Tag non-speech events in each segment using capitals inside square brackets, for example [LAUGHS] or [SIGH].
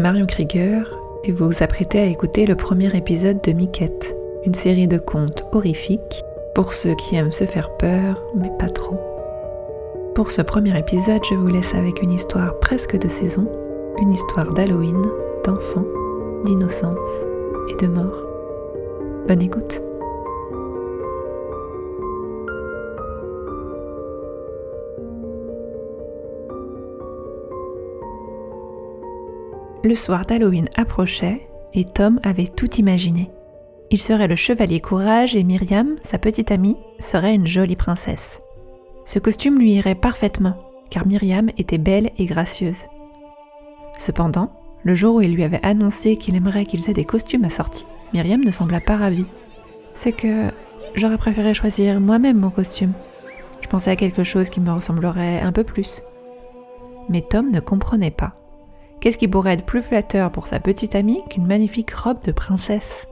Marion Krieger et vous vous apprêtez à écouter le premier épisode de Miquette, une série de contes horrifiques pour ceux qui aiment se faire peur, mais pas trop. Pour ce premier épisode, je vous laisse avec une histoire presque de saison, une histoire d'Halloween, d'enfants, d'innocence et de mort. Bonne écoute Le soir d'Halloween approchait et Tom avait tout imaginé. Il serait le chevalier courage et Myriam, sa petite amie, serait une jolie princesse. Ce costume lui irait parfaitement, car Myriam était belle et gracieuse. Cependant, le jour où il lui avait annoncé qu'il aimerait qu'ils aient des costumes assortis, Myriam ne sembla pas ravie. C'est que j'aurais préféré choisir moi-même mon costume. Je pensais à quelque chose qui me ressemblerait un peu plus. Mais Tom ne comprenait pas. Qu'est-ce qui pourrait être plus flatteur pour sa petite amie qu'une magnifique robe de princesse?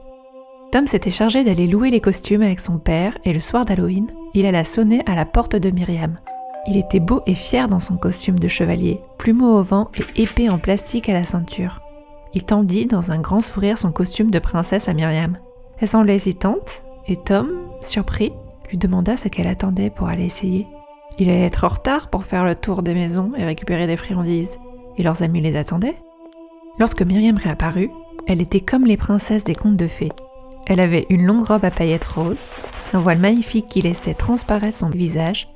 Tom s'était chargé d'aller louer les costumes avec son père et le soir d'Halloween, il alla sonner à la porte de Myriam. Il était beau et fier dans son costume de chevalier, plumeau au vent et épée en plastique à la ceinture. Il tendit dans un grand sourire son costume de princesse à Myriam. Elle semblait hésitante et Tom, surpris, lui demanda ce qu'elle attendait pour aller essayer. Il allait être en retard pour faire le tour des maisons et récupérer des friandises et leurs amis les attendaient. Lorsque Myriam réapparut, elle était comme les princesses des contes de fées. Elle avait une longue robe à paillettes roses, un voile magnifique qui laissait transparaître son visage,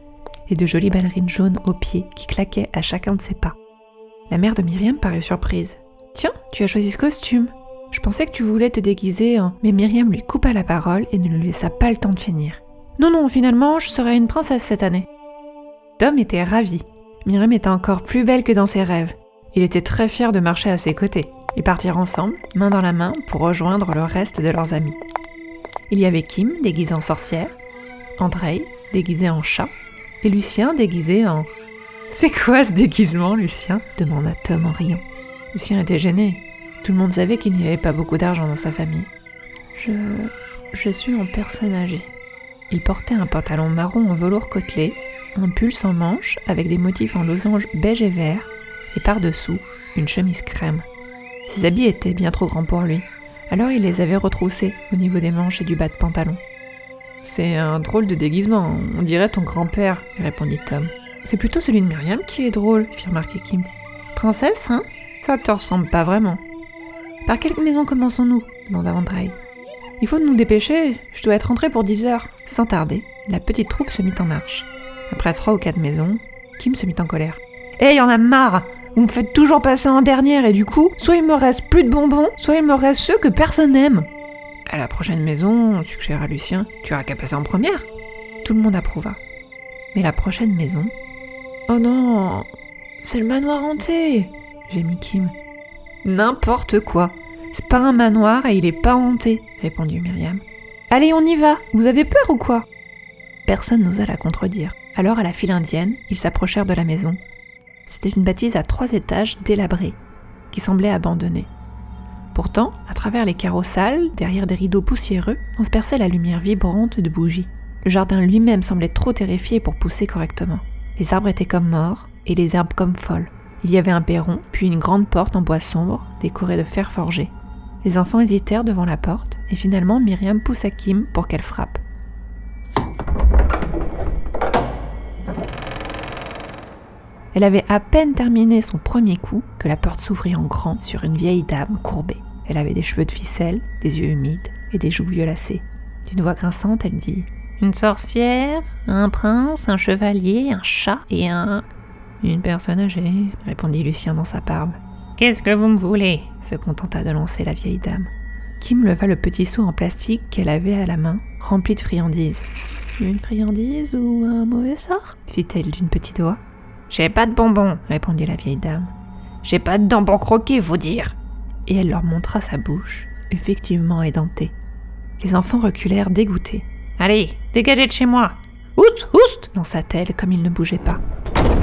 et de jolies ballerines jaunes aux pieds qui claquaient à chacun de ses pas. La mère de Myriam parut surprise. Tiens, tu as choisi ce costume. Je pensais que tu voulais te déguiser en... Mais Myriam lui coupa la parole et ne lui laissa pas le temps de finir. Non, non, finalement, je serai une princesse cette année. Tom était ravi. Myriam était encore plus belle que dans ses rêves. Il était très fier de marcher à ses côtés. Ils partirent ensemble, main dans la main, pour rejoindre le reste de leurs amis. Il y avait Kim, déguisé en sorcière, Andrei, déguisé en chat, et Lucien, déguisé en... [LAUGHS] C'est quoi ce déguisement, Lucien? demanda Tom en riant. Lucien était gêné. Tout le monde savait qu'il n'y avait pas beaucoup d'argent dans sa famille. Je... je suis en personne âgée. Il portait un pantalon marron en velours côtelé, un pull sans manches avec des motifs en losange beige et vert, et par-dessous, une chemise crème. Ses habits étaient bien trop grands pour lui, alors il les avait retroussés au niveau des manches et du bas de pantalon. C'est un drôle de déguisement, on dirait ton grand-père, répondit Tom. C'est plutôt celui de Myriam qui est drôle, fit remarquer Kim. Princesse, hein? Ça te ressemble pas vraiment. Par quelle maison commençons-nous? demanda Andrei. Il faut nous dépêcher, je dois être rentrée pour 10 heures. Sans tarder, la petite troupe se mit en marche. Après trois ou quatre maisons, Kim se mit en colère. Hé, hey, y en a marre vous me faites toujours passer en dernière et du coup, soit il me reste plus de bonbons, soit il me reste ceux que personne n'aime. À la prochaine maison, suggéra Lucien, tu auras qu'à passer en première. Tout le monde approuva. Mais la prochaine maison? Oh non, c'est le manoir hanté, gémit Kim. N'importe quoi. C'est pas un manoir et il est pas hanté, répondit Myriam. Allez, on y va. Vous avez peur ou quoi? Personne n'osa la contredire. Alors, à la file indienne, ils s'approchèrent de la maison c'était une bâtisse à trois étages délabrée, qui semblait abandonnée. Pourtant, à travers les carreaux derrière des rideaux poussiéreux, on se perçait la lumière vibrante de bougies. Le jardin lui-même semblait trop terrifié pour pousser correctement. Les arbres étaient comme morts et les herbes comme folles. Il y avait un perron, puis une grande porte en bois sombre, décorée de fer forgé. Les enfants hésitèrent devant la porte, et finalement Myriam poussa Kim pour qu'elle frappe. Elle avait à peine terminé son premier coup que la porte s'ouvrit en grand sur une vieille dame courbée. Elle avait des cheveux de ficelle, des yeux humides et des joues violacées. D'une voix grinçante, elle dit Une sorcière, un prince, un chevalier, un chat et un. Une personne âgée, répondit Lucien dans sa barbe. Qu'est-ce que vous me voulez? se contenta de lancer la vieille dame. Kim leva le petit seau en plastique qu'elle avait à la main, rempli de friandises. Une friandise ou un mauvais sort? fit-elle d'une petite voix. J'ai pas de bonbons, répondit la vieille dame. J'ai pas de dents pour croquer, vous dire. Et elle leur montra sa bouche, effectivement édentée. Les enfants reculèrent dégoûtés. Allez, dégagez de chez moi Oust, oust lança-t-elle comme il ne bougeait pas.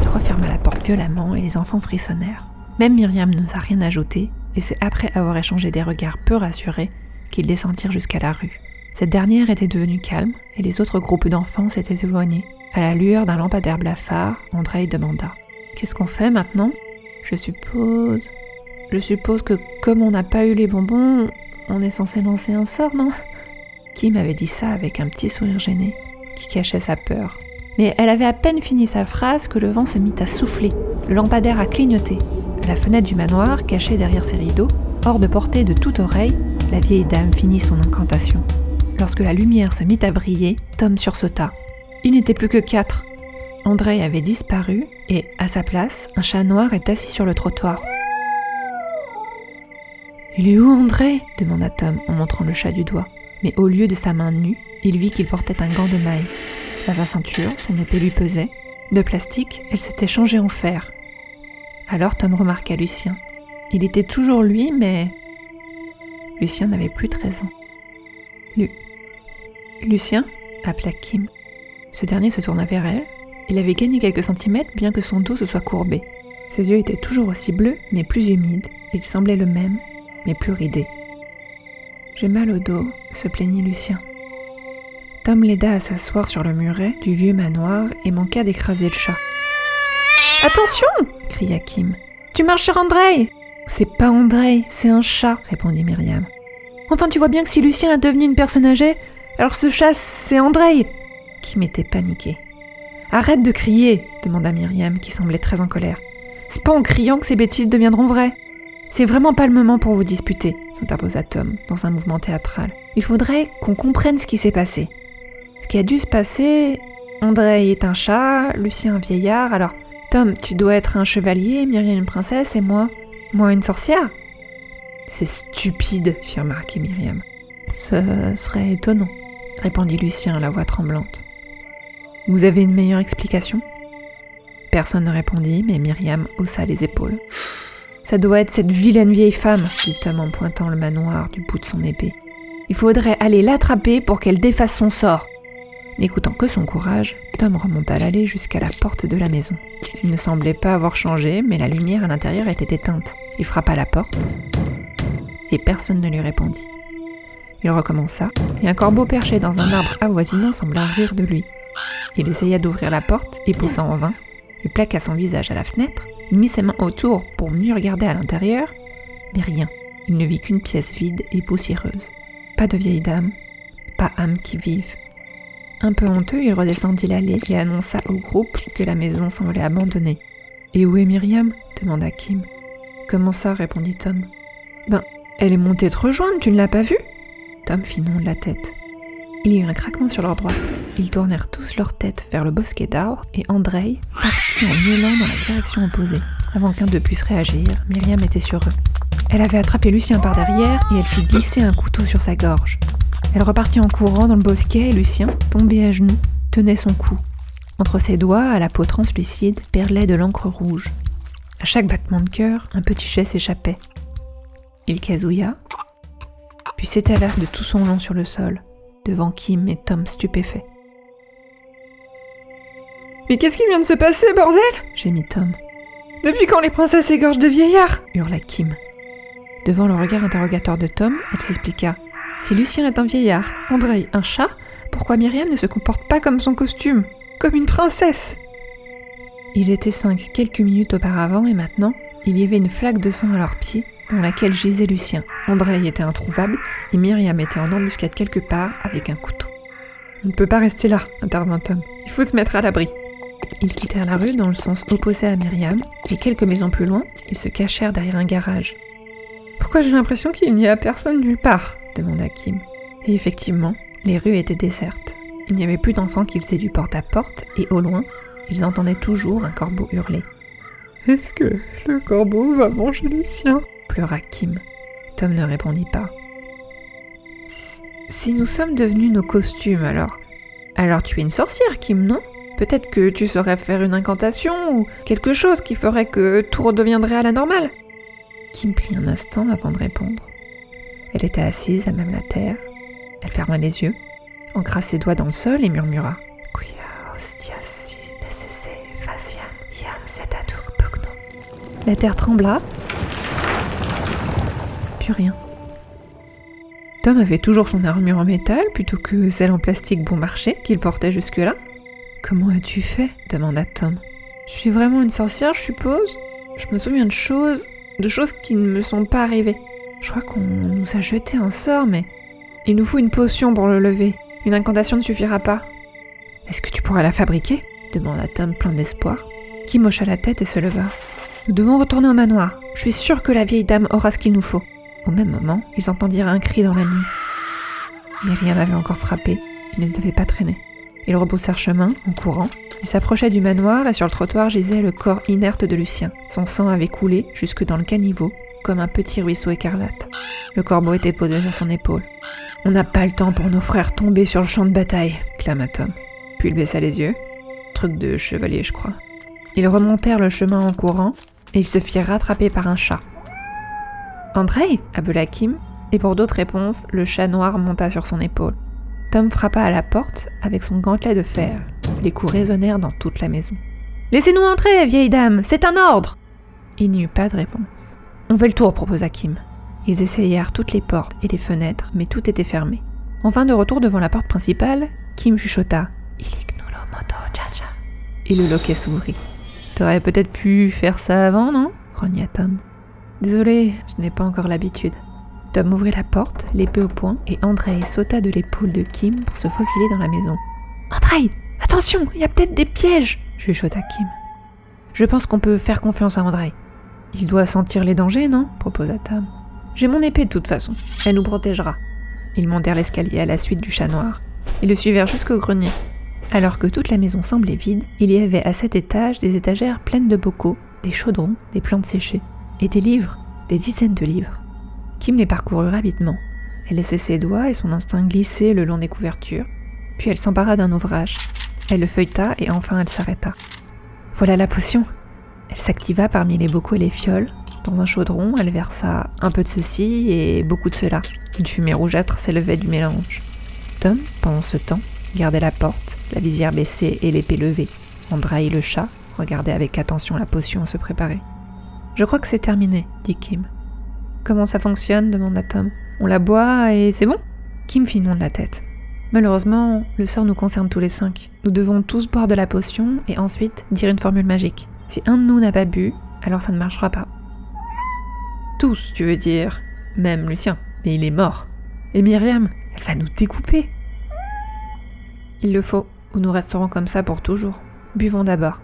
Elle referma la porte violemment et les enfants frissonnèrent. Même Myriam n'osa rien ajouter, et c'est après avoir échangé des regards peu rassurés qu'ils descendirent jusqu'à la rue. Cette dernière était devenue calme et les autres groupes d'enfants s'étaient éloignés, à la lueur d'un lampadaire blafard, Andrei demanda Qu'est-ce qu'on fait maintenant? Je suppose. Je suppose que comme on n'a pas eu les bonbons, on est censé lancer un sort, non? Kim avait dit ça avec un petit sourire gêné, qui cachait sa peur. Mais elle avait à peine fini sa phrase que le vent se mit à souffler, le lampadaire a clignoté. À la fenêtre du manoir, cachée derrière ses rideaux, hors de portée de toute oreille, la vieille dame finit son incantation. Lorsque la lumière se mit à briller, Tom sursauta. Il n'était plus que quatre. André avait disparu et, à sa place, un chat noir est assis sur le trottoir. Il est où André? demanda Tom en montrant le chat du doigt. Mais au lieu de sa main nue, il vit qu'il portait un gant de maille. À sa ceinture, son épée lui pesait. De plastique, elle s'était changée en fer. Alors Tom remarqua Lucien. Il était toujours lui, mais Lucien n'avait plus 13 ans. Lucien appela Kim. Ce dernier se tourna vers elle. Il avait gagné quelques centimètres bien que son dos se soit courbé. Ses yeux étaient toujours aussi bleus, mais plus humides. Il semblait le même, mais plus ridé. J'ai mal au dos, se plaignit Lucien. Tom l'aida à s'asseoir sur le muret du vieux manoir et manqua d'écraser le chat. Attention cria Kim. Tu marches sur André C'est pas André, c'est un chat, répondit Myriam. Enfin, tu vois bien que si Lucien est devenu une personne âgée, alors ce chat, c'est André Kim était paniqué. Arrête de crier demanda Myriam, qui semblait très en colère. C'est pas en criant que ces bêtises deviendront vraies. C'est vraiment pas le moment pour vous disputer, s'interposa Tom, dans un mouvement théâtral. Il faudrait qu'on comprenne ce qui s'est passé. Ce qui a dû se passer, André est un chat, Lucien un vieillard, alors Tom, tu dois être un chevalier, Myriam une princesse et moi, moi une sorcière C'est stupide, fit remarquer Myriam. Ce serait étonnant, répondit Lucien, la voix tremblante. Vous avez une meilleure explication? Personne ne répondit, mais Myriam haussa les épaules. Ça doit être cette vilaine vieille femme, dit Tom en pointant le manoir du bout de son épée. Il faudrait aller l'attraper pour qu'elle défasse son sort. N'écoutant que son courage, Tom remonta l'allée jusqu'à la porte de la maison. Il ne semblait pas avoir changé, mais la lumière à l'intérieur était éteinte. Il frappa la porte et personne ne lui répondit. Il recommença, et un corbeau perché dans un arbre avoisinant sembla rire de lui. Il essaya d'ouvrir la porte et poussa en vain. Il plaqua son visage à la fenêtre mit ses mains autour pour mieux regarder à l'intérieur, mais rien. Il ne vit qu'une pièce vide et poussiéreuse. Pas de vieille dame, pas âme qui vive. Un peu honteux, il redescendit l'allée et annonça au groupe que la maison semblait abandonnée. Et où est Myriam? demanda Kim. Comment ça? répondit Tom. Ben, elle est montée te rejoindre, tu ne l'as pas vue? Tom la tête. Il y eut un craquement sur leur droite. Ils tournèrent tous leur tête vers le bosquet d'arbres et Andrei partit en miaulant dans la direction opposée. Avant qu'un d'eux puisse réagir, Myriam était sur eux. Elle avait attrapé Lucien par derrière et elle fit glisser un couteau sur sa gorge. Elle repartit en courant dans le bosquet et Lucien, tombé à genoux, tenait son cou. Entre ses doigts, à la peau translucide, perlait de l'encre rouge. À chaque battement de cœur, un petit jet s'échappait. Il casouilla, puis s'étala de tout son long sur le sol devant Kim et Tom stupéfaits. Mais qu'est-ce qui vient de se passer, bordel? Gémit Tom. Depuis quand les princesses égorgent des vieillards? hurla Kim. Devant le regard interrogateur de Tom, elle s'expliqua. Si Lucien est un vieillard, André un chat, pourquoi Myriam ne se comporte pas comme son costume? Comme une princesse Ils étaient cinq quelques minutes auparavant et maintenant, il y avait une flaque de sang à leurs pieds dans laquelle gisait Lucien. André était introuvable et Myriam était en embuscade quelque part avec un couteau. On ne peut pas rester là, intervint Tom. Il faut se mettre à l'abri. Ils quittèrent la rue dans le sens opposé à Myriam et quelques maisons plus loin, ils se cachèrent derrière un garage. Pourquoi j'ai l'impression qu'il n'y a personne nulle part? demanda Kim. Et effectivement, les rues étaient désertes. Il n'y avait plus d'enfants qui faisaient du porte-à-porte et au loin, ils entendaient toujours un corbeau hurler. Est-ce que le corbeau va manger Lucien? Pleura Kim. Tom ne répondit pas. Si nous sommes devenus nos costumes alors? Alors tu es une sorcière, Kim, non? Peut-être que tu saurais faire une incantation ou quelque chose qui ferait que tout redeviendrait à la normale. Kim prit un instant avant de répondre. Elle était assise à même la terre. Elle ferma les yeux, ancra ses doigts dans le sol et murmura. La terre trembla, rien. Tom avait toujours son armure en métal plutôt que celle en plastique bon marché qu'il portait jusque-là. Comment as-tu fait? demanda Tom. Je suis vraiment une sorcière, je suppose. Je me souviens de choses, de choses qui ne me sont pas arrivées. Je crois qu'on nous a jeté un sort, mais il nous faut une potion pour le lever. Une incantation ne suffira pas. Est-ce que tu pourrais la fabriquer? demanda Tom plein d'espoir. Kim hocha la tête et se leva. Nous devons retourner au manoir. Je suis sûre que la vieille dame aura ce qu'il nous faut. Au même moment, ils entendirent un cri dans la nuit. Myriam avait encore frappé. Il ne devait pas traîner. Ils rebroussèrent chemin en courant. Ils s'approchaient du manoir et sur le trottoir gisait le corps inerte de Lucien. Son sang avait coulé jusque dans le caniveau, comme un petit ruisseau écarlate. Le corbeau était posé sur son épaule. On n'a pas le temps pour nos frères tombés sur le champ de bataille, clama Tom. Puis il baissa les yeux. Truc de chevalier, je crois. Ils remontèrent le chemin en courant et ils se firent rattraper par un chat. André appela Kim, et pour d'autres réponses, le chat noir monta sur son épaule. Tom frappa à la porte avec son gantelet de fer. Les coups résonnèrent dans toute la maison. Laissez-nous entrer, vieille dame, c'est un ordre Il n'y eut pas de réponse. On fait le tour, proposa Kim. Ils essayèrent toutes les portes et les fenêtres, mais tout était fermé. Enfin, de retour devant la porte principale, Kim chuchota Et le loquet s'ouvrit. T'aurais peut-être pu faire ça avant, non? grogna Tom. Désolé, je n'ai pas encore l'habitude. Tom ouvrit la porte, l'épée au poing, et Andrei sauta de l'épaule de Kim pour se faufiler dans la maison. Andrei Attention, il y a peut-être des pièges chuchota Kim. Je pense qu'on peut faire confiance à Andrei. Il doit sentir les dangers, non? proposa Tom. J'ai mon épée de toute façon, elle nous protégera. Ils montèrent l'escalier à la suite du chat noir. Ils le suivirent jusqu'au grenier. Alors que toute la maison semblait vide, il y avait à cet étage des étagères pleines de bocaux, des chaudrons, des plantes séchées, et des livres, des dizaines de livres. Kim les parcourut rapidement. Elle laissait ses doigts et son instinct glisser le long des couvertures. Puis elle s'empara d'un ouvrage. Elle le feuilleta et enfin elle s'arrêta. Voilà la potion. Elle s'activa parmi les bocaux et les fioles. Dans un chaudron, elle versa un peu de ceci et beaucoup de cela. Une fumée rougeâtre s'élevait du mélange. Tom, pendant ce temps, gardait la porte, la visière baissée et l'épée levée. Andrei le chat regardait avec attention la potion se préparer. Je crois que c'est terminé, dit Kim. Comment ça fonctionne demanda Tom. On la boit et c'est bon Kim fit non de la tête. Malheureusement, le sort nous concerne tous les cinq. Nous devons tous boire de la potion et ensuite dire une formule magique. Si un de nous n'a pas bu, alors ça ne marchera pas. Tous, tu veux dire Même Lucien. Mais il est mort. Et Myriam, elle va nous découper. Il le faut, ou nous resterons comme ça pour toujours. Buvons d'abord.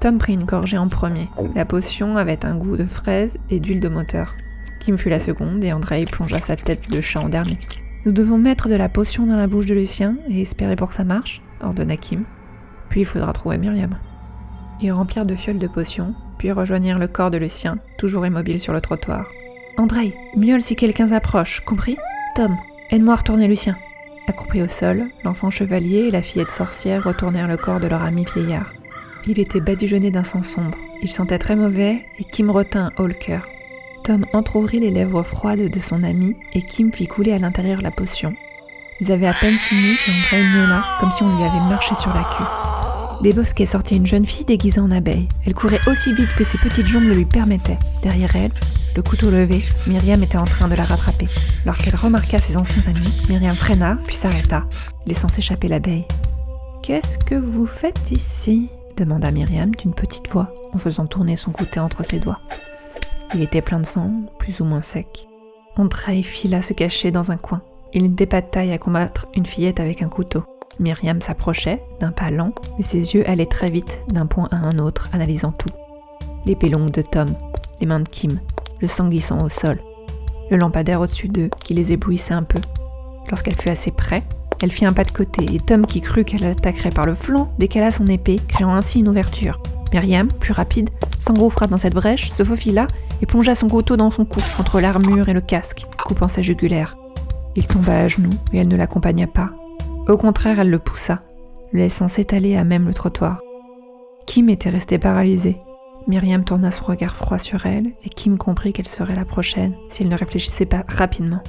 Tom prit une gorgée en premier. La potion avait un goût de fraise et d'huile de moteur. Kim fut la seconde et André plongea sa tête de chat en dernier. Nous devons mettre de la potion dans la bouche de Lucien et espérer pour que ça marche, ordonna Kim. Puis il faudra trouver Myriam. Ils remplirent de fioles de potion, puis rejoignirent le corps de Lucien, toujours immobile sur le trottoir. André, miaule si quelqu'un s'approche, compris? Tom, aide-moi à retourner Lucien. Accroupi au sol, l'enfant chevalier et la fillette sorcière retournèrent le corps de leur ami vieillard. Il était badigeonné d'un sang sombre. Il sentait très mauvais et Kim retint haut le cœur. Tom entr'ouvrit les lèvres froides de son ami et Kim fit couler à l'intérieur la potion. Ils avaient à peine fini qu'André miaula comme si on lui avait marché sur la queue. Des bosquets sortit une jeune fille déguisée en abeille. Elle courait aussi vite que ses petites jambes le lui permettaient. Derrière elle, le couteau levé, Myriam était en train de la rattraper. Lorsqu'elle remarqua ses anciens amis, Myriam freina puis s'arrêta, laissant s'échapper l'abeille. Qu'est-ce que vous faites ici? Demanda Myriam d'une petite voix en faisant tourner son couteau entre ses doigts. Il était plein de sang, plus ou moins sec. Andrei fila se cacher dans un coin. Il n'était pas de taille à combattre une fillette avec un couteau. Myriam s'approchait, d'un pas lent, mais ses yeux allaient très vite d'un point à un autre, analysant tout. L'épée longue de Tom, les mains de Kim, le sang glissant au sol, le lampadaire au-dessus d'eux qui les éblouissait un peu. Lorsqu'elle fut assez près, elle fit un pas de côté et Tom, qui crut qu'elle attaquerait par le flanc, décala son épée, créant ainsi une ouverture. Myriam, plus rapide, s'engouffra dans cette brèche, se faufila et plongea son couteau dans son cou, entre l'armure et le casque, coupant sa jugulaire. Il tomba à genoux et elle ne l'accompagna pas. Au contraire, elle le poussa, le laissant s'étaler à même le trottoir. Kim était restée paralysée. Myriam tourna son regard froid sur elle et Kim comprit qu'elle serait la prochaine s'il ne réfléchissait pas rapidement.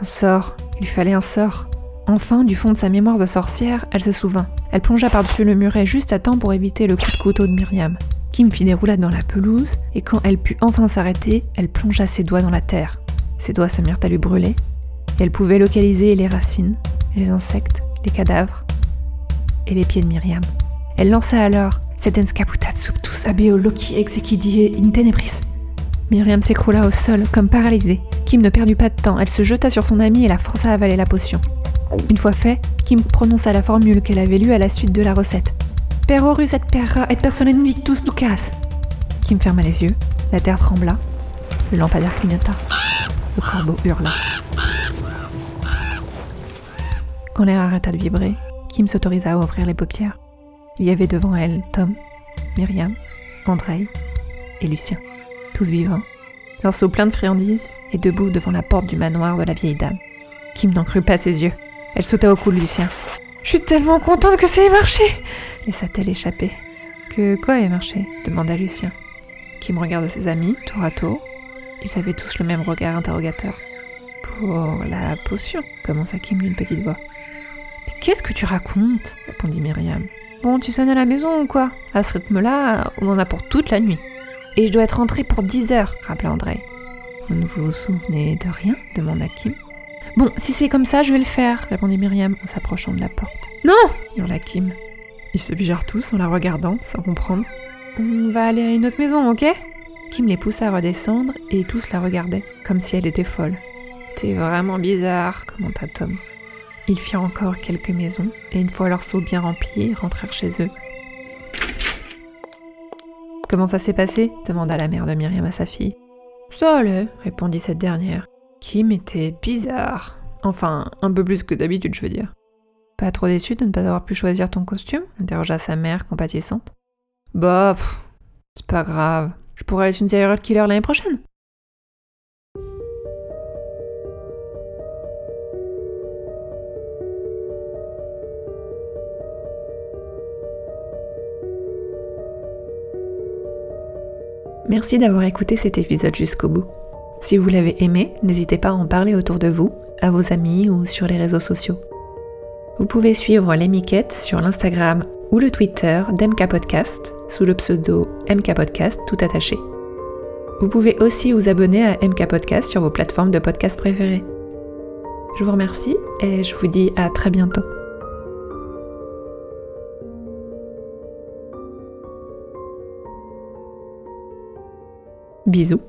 Un sort, il fallait un sort. Enfin, du fond de sa mémoire de sorcière, elle se souvint. Elle plongea par-dessus le muret juste à temps pour éviter le coup de couteau de Myriam. Kim fit des roulades dans la pelouse, et quand elle put enfin s'arrêter, elle plongea ses doigts dans la terre. Ses doigts se mirent à lui brûler, et elle pouvait localiser les racines, les insectes, les cadavres et les pieds de Myriam. Elle lança alors Sedens caputat subtus abeo loci exequidie in tenebris. Myriam s'écroula au sol, comme paralysée. Kim ne perdut pas de temps, elle se jeta sur son ami et la força à avaler la potion. Une fois fait, Kim prononça la formule qu'elle avait lue à la suite de la recette. Per horus et per et personne invictus ducas. Kim ferma les yeux, la terre trembla, le lampadaire clignota, le corbeau hurla. Quand l'air arrêta de vibrer, Kim s'autorisa à ouvrir les paupières. Il y avait devant elle Tom, Myriam, Andrei et Lucien, tous vivants, leurs seaux pleins de friandises et debout devant la porte du manoir de la vieille dame. Kim n'en crut pas ses yeux. Elle sauta au cou de Lucien. Je suis tellement contente que ça ait marché laissa-t-elle échapper. Que quoi ait marché demanda Lucien. Kim regarda ses amis, tour à tour. Ils avaient tous le même regard interrogateur. Pour la potion, commença Kim d'une petite voix. Mais qu'est-ce que tu racontes répondit Myriam. Bon, tu sonnes à la maison ou quoi? À ce rythme-là, on en a pour toute la nuit. Et je dois être rentrée pour 10 heures, rappela André. Vous ne vous souvenez de rien? demanda Kim. Bon, si c'est comme ça, je vais le faire, répondit Myriam en s'approchant de la porte. Non hurla Kim. Ils se figèrent tous en la regardant, sans comprendre. On va aller à une autre maison, ok Kim les poussa à redescendre et tous la regardaient, comme si elle était folle. T'es vraiment bizarre, commenta Tom. Ils firent encore quelques maisons, et une fois leur seau bien rempli, rentrèrent chez eux. Comment ça s'est passé demanda la mère de Myriam à sa fille. Ça allait, répondit cette dernière. Kim était bizarre. Enfin, un peu plus que d'habitude, je veux dire. Pas trop déçu de ne pas avoir pu choisir ton costume interrogea sa mère, compatissante. Bah, c'est pas grave. Je pourrais être une serial killer l'année prochaine. Merci d'avoir écouté cet épisode jusqu'au bout. Si vous l'avez aimé, n'hésitez pas à en parler autour de vous, à vos amis ou sur les réseaux sociaux. Vous pouvez suivre les miquettes sur l'Instagram ou le Twitter d'MK Podcast sous le pseudo MK Podcast tout attaché. Vous pouvez aussi vous abonner à MK Podcast sur vos plateformes de podcast préférées. Je vous remercie et je vous dis à très bientôt. Bisous